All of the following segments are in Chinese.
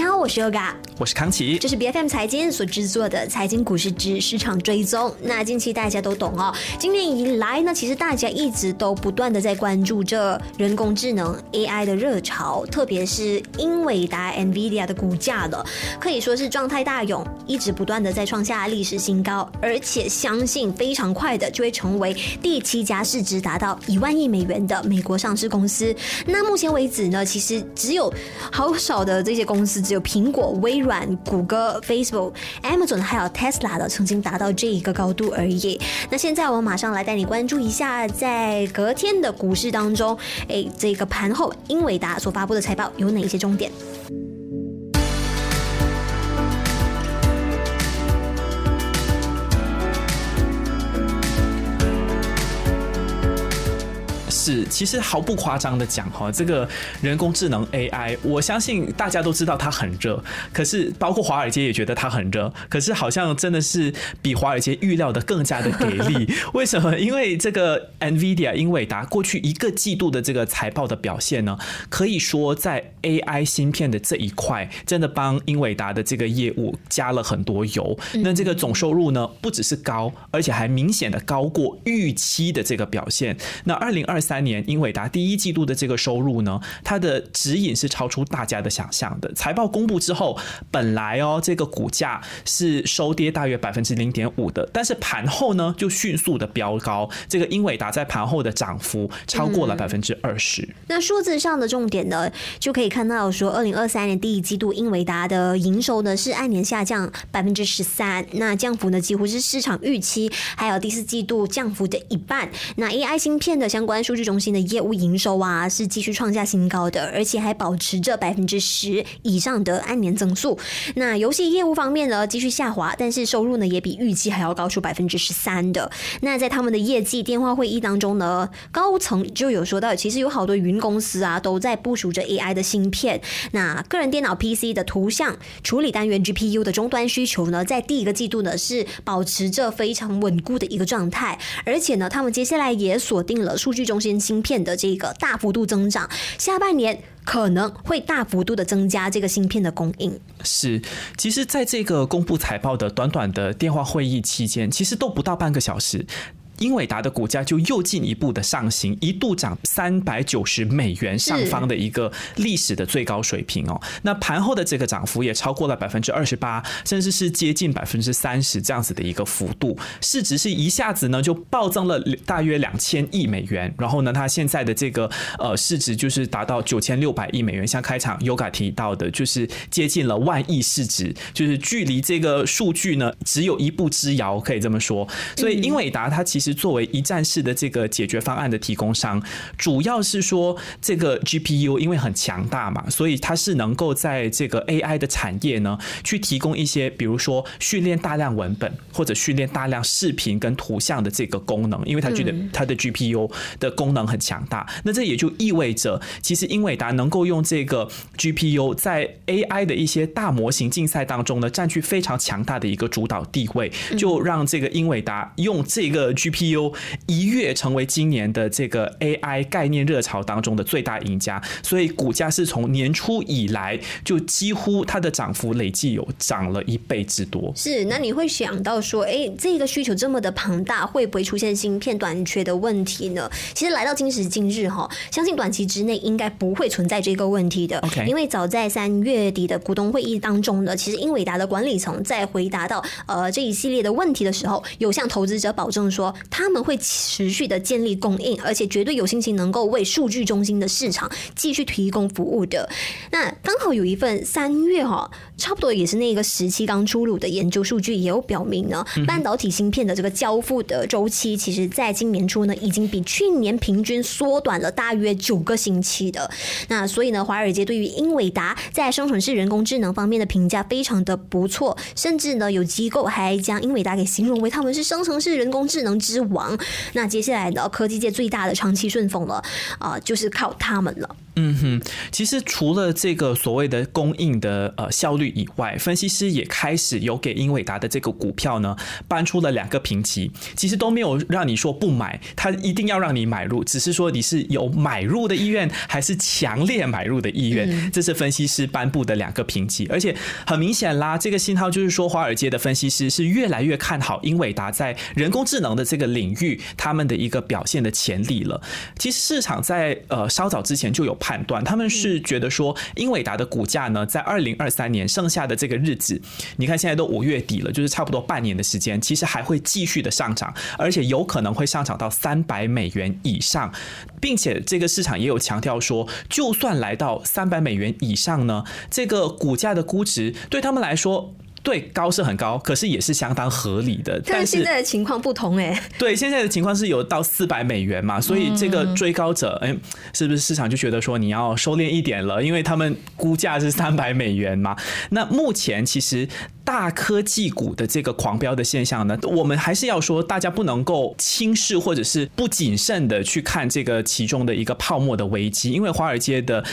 你好，我是 Yoga，我是康琪，这是 B F M 财经所制作的财经股市之市场追踪。那近期大家都懂哦，今年以来呢，其实大家一直都不断的在关注这人工智能 A I 的热潮，特别是英伟达 Nvidia 的股价了，可以说是状态大勇，一直不断的在创下历史新高，而且相信非常快的就会成为第七家市值达到一万亿美元的美国上市公司。那目前为止呢，其实只有好少的这些公司，只有苹果、微软、谷歌、Facebook、Amazon 还有 Tesla 的曾经达到这一个高度而已。那现在我马上来带你关注一下，在隔天的股市当中，哎，这个盘后英伟达所发布的财报有哪些重点？是，其实毫不夸张的讲哈，这个人工智能 AI，我相信大家都知道它很热，可是包括华尔街也觉得它很热，可是好像真的是比华尔街预料的更加的给力。为什么？因为这个 NVIDIA 英伟达过去一个季度的这个财报的表现呢，可以说在 AI 芯片的这一块，真的帮英伟达的这个业务加了很多油。那这个总收入呢，不只是高，而且还明显的高过预期的这个表现。那二零二三年，英伟达第一季度的这个收入呢，它的指引是超出大家的想象的。财报公布之后，本来哦，这个股价是收跌大约百分之零点五的，但是盘后呢，就迅速的飙高。这个英伟达在盘后的涨幅超过了百分之二十。那数字上的重点呢，就可以看到说，二零二三年第一季度英伟达的营收呢是按年下降百分之十三，那降幅呢几乎是市场预期，还有第四季度降幅的一半。那 AI 芯片的相关。数据中心的业务营收啊是继续创下新高的，而且还保持着百分之十以上的按年增速。那游戏业务方面呢继续下滑，但是收入呢也比预期还要高出百分之十三的。那在他们的业绩电话会议当中呢，高层就有说到，其实有好多云公司啊都在部署着 AI 的芯片。那个人电脑 PC 的图像处理单元 GPU 的终端需求呢，在第一个季度呢是保持着非常稳固的一个状态，而且呢，他们接下来也锁定了数据中心。芯片的这个大幅度增长，下半年可能会大幅度的增加这个芯片的供应。是，其实在这个公布财报的短短的电话会议期间，其实都不到半个小时。英伟达的股价就又进一步的上行，一度涨三百九十美元上方的一个历史的最高水平哦。那盘后的这个涨幅也超过了百分之二十八，甚至是接近百分之三十这样子的一个幅度，市值是一下子呢就暴增了大约两千亿美元。然后呢，它现在的这个呃市值就是达到九千六百亿美元，像开场 Yoga 提到的，就是接近了万亿市值，就是距离这个数据呢只有一步之遥，可以这么说。所以英伟达它其实。作为一站式的这个解决方案的提供商，主要是说这个 GPU 因为很强大嘛，所以它是能够在这个 AI 的产业呢，去提供一些，比如说训练大量文本或者训练大量视频跟图像的这个功能，因为它觉得它的 GPU 的功能很强大。那这也就意味着，其实英伟达能够用这个 GPU 在 AI 的一些大模型竞赛当中呢，占据非常强大的一个主导地位，就让这个英伟达用这个 GPU。GPU 一跃成为今年的这个 AI 概念热潮当中的最大赢家，所以股价是从年初以来就几乎它的涨幅累计有涨了一倍之多。是，那你会想到说，哎，这个需求这么的庞大，会不会出现芯片短缺的问题呢？其实来到今时今日哈，相信短期之内应该不会存在这个问题的。OK，因为早在三月底的股东会议当中呢，其实英伟达的管理层在回答到呃这一系列的问题的时候，有向投资者保证说。他们会持续的建立供应，而且绝对有信心情能够为数据中心的市场继续提供服务的。那刚好有一份三月哈，差不多也是那个时期刚出炉的研究数据，也有表明呢，半导体芯片的这个交付的周期，其实在今年初呢，已经比去年平均缩短了大约九个星期的。那所以呢，华尔街对于英伟达在生成式人工智能方面的评价非常的不错，甚至呢，有机构还将英伟达给形容为他们是生成式人工智能之。王，那接下来的科技界最大的长期顺风了啊，就是靠他们了。嗯哼，其实除了这个所谓的供应的呃效率以外，分析师也开始有给英伟达的这个股票呢搬出了两个评级，其实都没有让你说不买，他一定要让你买入，只是说你是有买入的意愿还是强烈买入的意愿，这是分析师颁布的两个评级，而且很明显啦，这个信号就是说华尔街的分析师是越来越看好英伟达在人工智能的这个领域他们的一个表现的潜力了。其实市场在呃稍早之前就有。判断他们是觉得说，英伟达的股价呢，在二零二三年剩下的这个日子，你看现在都五月底了，就是差不多半年的时间，其实还会继续的上涨，而且有可能会上涨到三百美元以上，并且这个市场也有强调说，就算来到三百美元以上呢，这个股价的估值对他们来说。对，高是很高，可是也是相当合理的。但是现在的情况不同哎。对，现在的情况是有到四百美元嘛，所以这个追高者，哎，是不是市场就觉得说你要收敛一点了？因为他们估价是三百美元嘛。那目前其实。大科技股的这个狂飙的现象呢，我们还是要说，大家不能够轻视或者是不谨慎的去看这个其中的一个泡沫的危机，因为华尔街的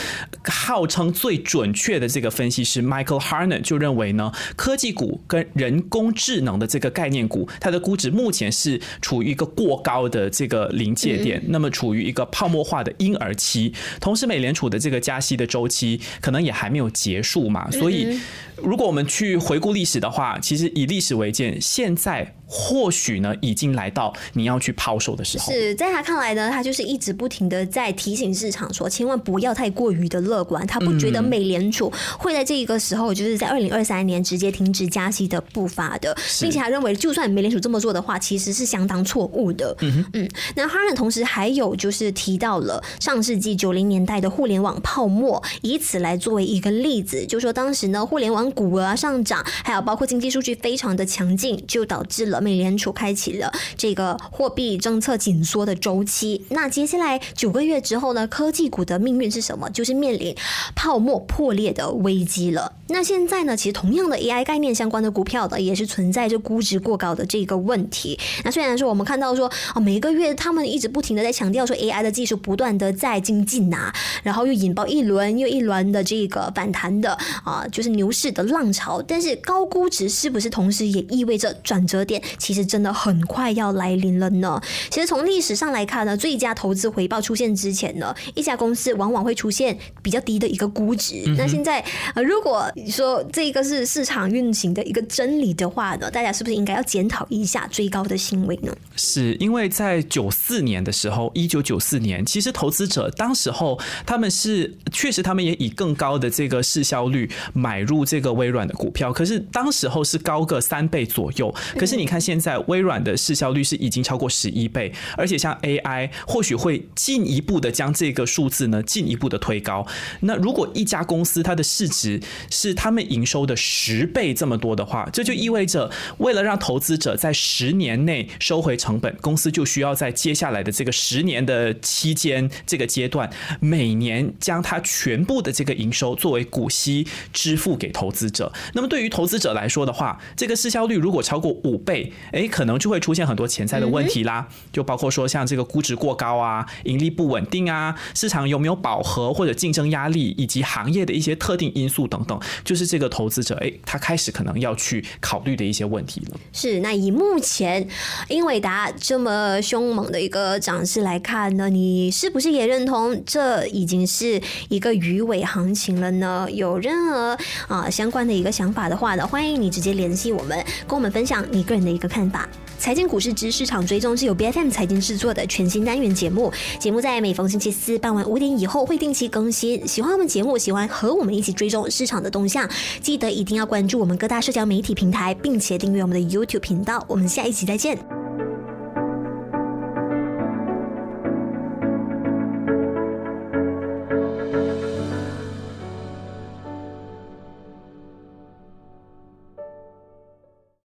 号称最准确的这个分析师 Michael Harner 就认为呢，科技股跟人工智能的这个概念股，它的估值目前是处于一个过高的这个临界点，那么处于一个泡沫化的婴儿期，同时美联储的这个加息的周期可能也还没有结束嘛，所以。如果我们去回顾历史的话，其实以历史为鉴，现在。或许呢，已经来到你要去抛售的时候。是在他看来呢，他就是一直不停的在提醒市场说，千万不要太过于的乐观。他不觉得美联储会在这一个时候，就是在二零二三年直接停止加息的步伐的，并且他认为，就算美联储这么做的话，其实是相当错误的。嗯嗯。那哈伦同时还有就是提到了上世纪九零年代的互联网泡沫，以此来作为一个例子，就说当时呢，互联网股啊上涨，还有包括经济数据非常的强劲，就导致了。美联储开启了这个货币政策紧缩的周期。那接下来九个月之后呢？科技股的命运是什么？就是面临泡沫破裂的危机了。那现在呢？其实同样的 AI 概念相关的股票的，也是存在着估值过高的这个问题。那虽然说我们看到说哦，每个月他们一直不停的在强调说 AI 的技术不断的在精进呐，然后又引爆一轮又一轮的这个反弹的啊，就是牛市的浪潮。但是高估值是不是同时也意味着转折点？其实真的很快要来临了呢。其实从历史上来看呢，最佳投资回报出现之前呢，一家公司往往会出现比较低的一个估值。那现在呃，如果说这个是市场运行的一个真理的话呢，大家是不是应该要检讨一下追高的行为呢？是因为在九四年的时候，一九九四年，其实投资者当时候他们是确实他们也以更高的这个市销率买入这个微软的股票，可是当时候是高个三倍左右。可是你看。现在微软的市销率是已经超过十一倍，而且像 AI 或许会进一步的将这个数字呢进一步的推高。那如果一家公司它的市值是他们营收的十倍这么多的话，这就意味着为了让投资者在十年内收回成本，公司就需要在接下来的这个十年的期间这个阶段，每年将它全部的这个营收作为股息支付给投资者。那么对于投资者来说的话，这个市销率如果超过五倍，哎，可能就会出现很多潜在的问题啦，就包括说像这个估值过高啊，盈利不稳定啊，市场有没有饱和或者竞争压力，以及行业的一些特定因素等等，就是这个投资者哎，他开始可能要去考虑的一些问题了。是，那以目前英伟达这么凶猛的一个涨势来看呢，你是不是也认同这已经是一个鱼尾行情了呢？有任何啊相关的一个想法的话呢，欢迎你直接联系我们，跟我们分享你个人的一个。看法，财经股市之市场追踪是由 B F M 财经制作的全新单元节目。节目在每逢星期四傍晚五点以后会定期更新。喜欢我们节目，喜欢和我们一起追踪市场的动向，记得一定要关注我们各大社交媒体平台，并且订阅我们的 YouTube 频道。我们下一集再见。